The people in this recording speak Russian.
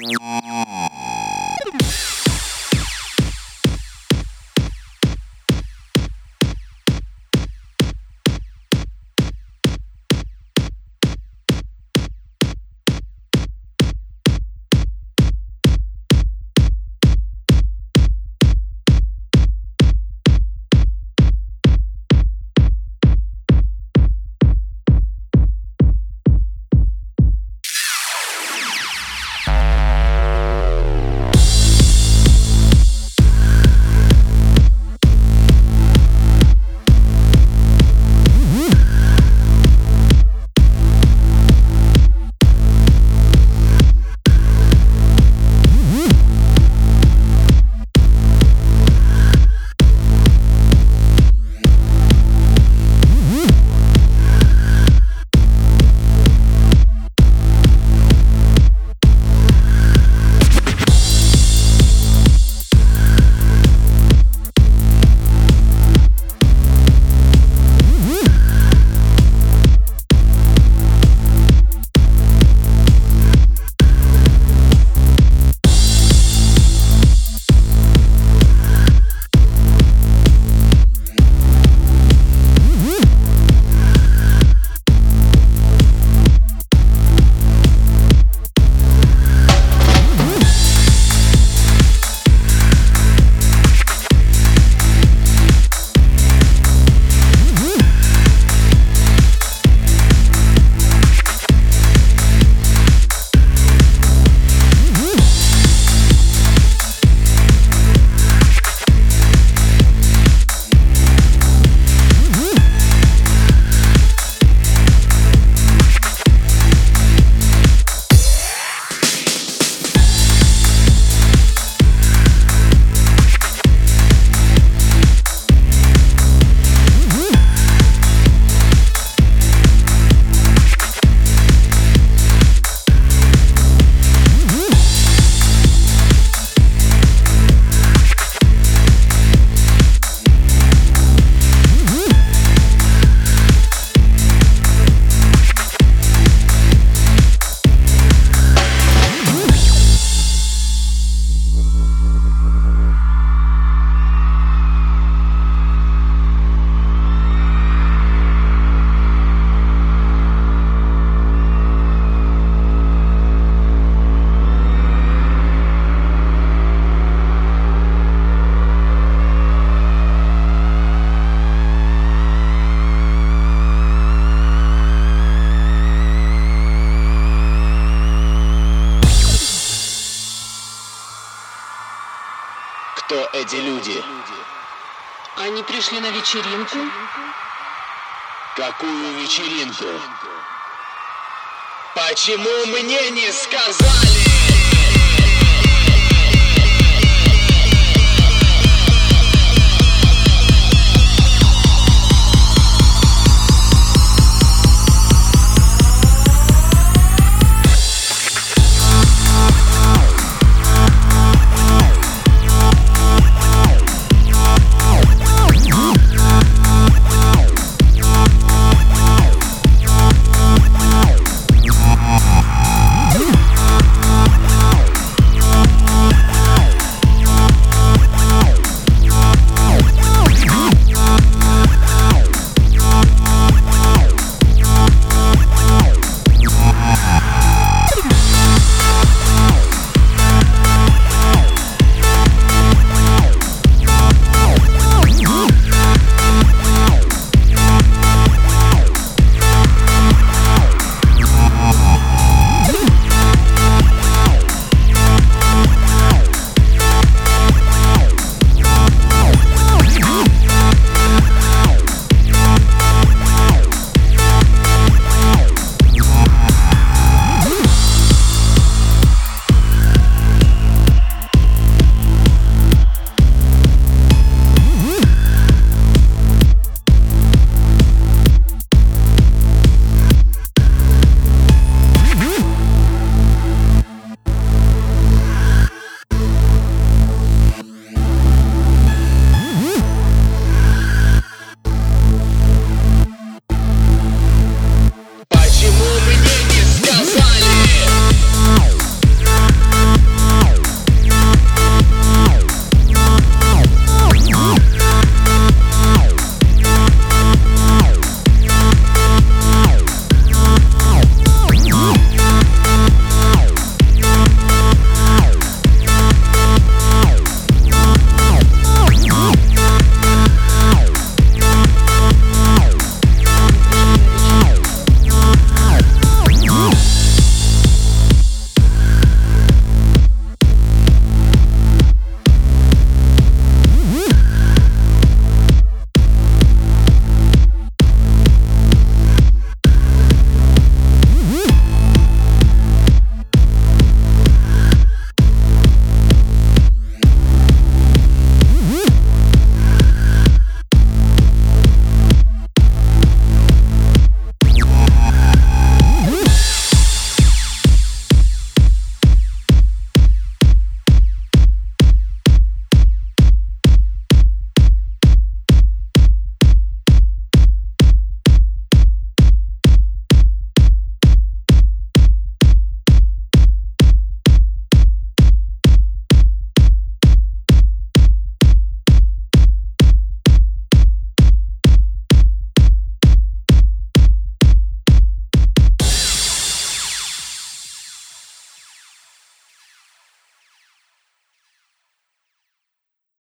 Mm-hmm. Эти люди? Они пришли на вечеринку? Какую вечеринку? Почему мне не сказали?